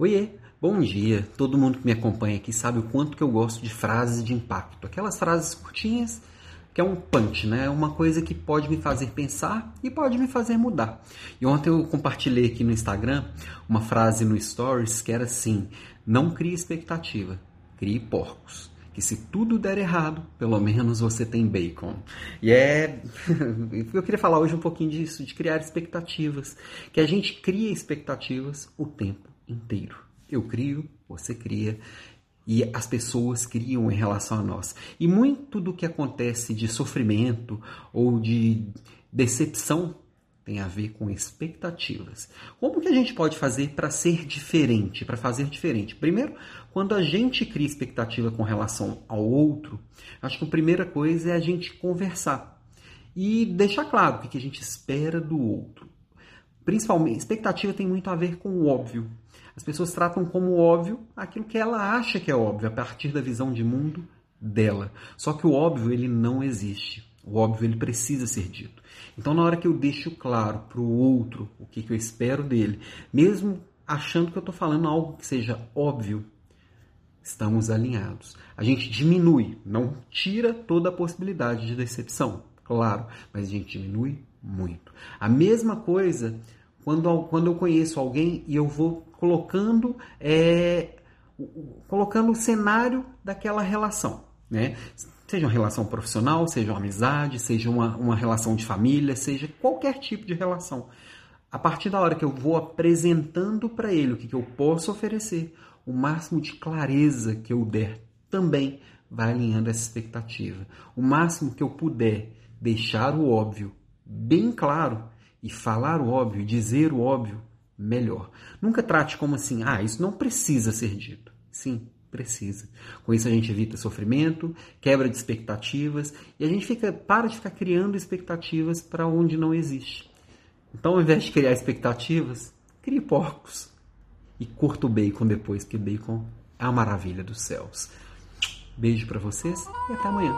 Oiê, bom dia. Todo mundo que me acompanha aqui sabe o quanto que eu gosto de frases de impacto. Aquelas frases curtinhas que é um punch, né? Uma coisa que pode me fazer pensar e pode me fazer mudar. E ontem eu compartilhei aqui no Instagram uma frase no Stories que era assim: não crie expectativa, crie porcos que se tudo der errado, pelo menos você tem bacon. E é. Eu queria falar hoje um pouquinho disso, de criar expectativas. Que a gente cria expectativas o tempo inteiro. Eu crio, você cria e as pessoas criam em relação a nós. E muito do que acontece de sofrimento ou de decepção tem a ver com expectativas. Como que a gente pode fazer para ser diferente, para fazer diferente? Primeiro, quando a gente cria expectativa com relação ao outro, acho que a primeira coisa é a gente conversar e deixar claro o que a gente espera do outro. Principalmente, expectativa tem muito a ver com o óbvio. As pessoas tratam como óbvio aquilo que ela acha que é óbvio a partir da visão de mundo dela. Só que o óbvio ele não existe. O óbvio ele precisa ser dito. Então, na hora que eu deixo claro para o outro o que, que eu espero dele, mesmo achando que eu estou falando algo que seja óbvio, estamos alinhados. A gente diminui, não tira toda a possibilidade de decepção, claro, mas a gente diminui muito. A mesma coisa quando, quando eu conheço alguém e eu vou colocando, é, colocando o cenário daquela relação. Né? Seja uma relação profissional, seja uma amizade, seja uma, uma relação de família, seja qualquer tipo de relação. A partir da hora que eu vou apresentando para ele o que, que eu posso oferecer, o máximo de clareza que eu der também vai alinhando essa expectativa. O máximo que eu puder deixar o óbvio bem claro e falar o óbvio, dizer o óbvio, melhor. Nunca trate como assim, ah, isso não precisa ser dito. Sim, precisa. Com isso a gente evita sofrimento, quebra de expectativas e a gente fica para de ficar criando expectativas para onde não existe. Então, ao invés de criar expectativas, crie porcos e curta o bacon depois, porque bacon é a maravilha dos céus. Beijo para vocês e até amanhã.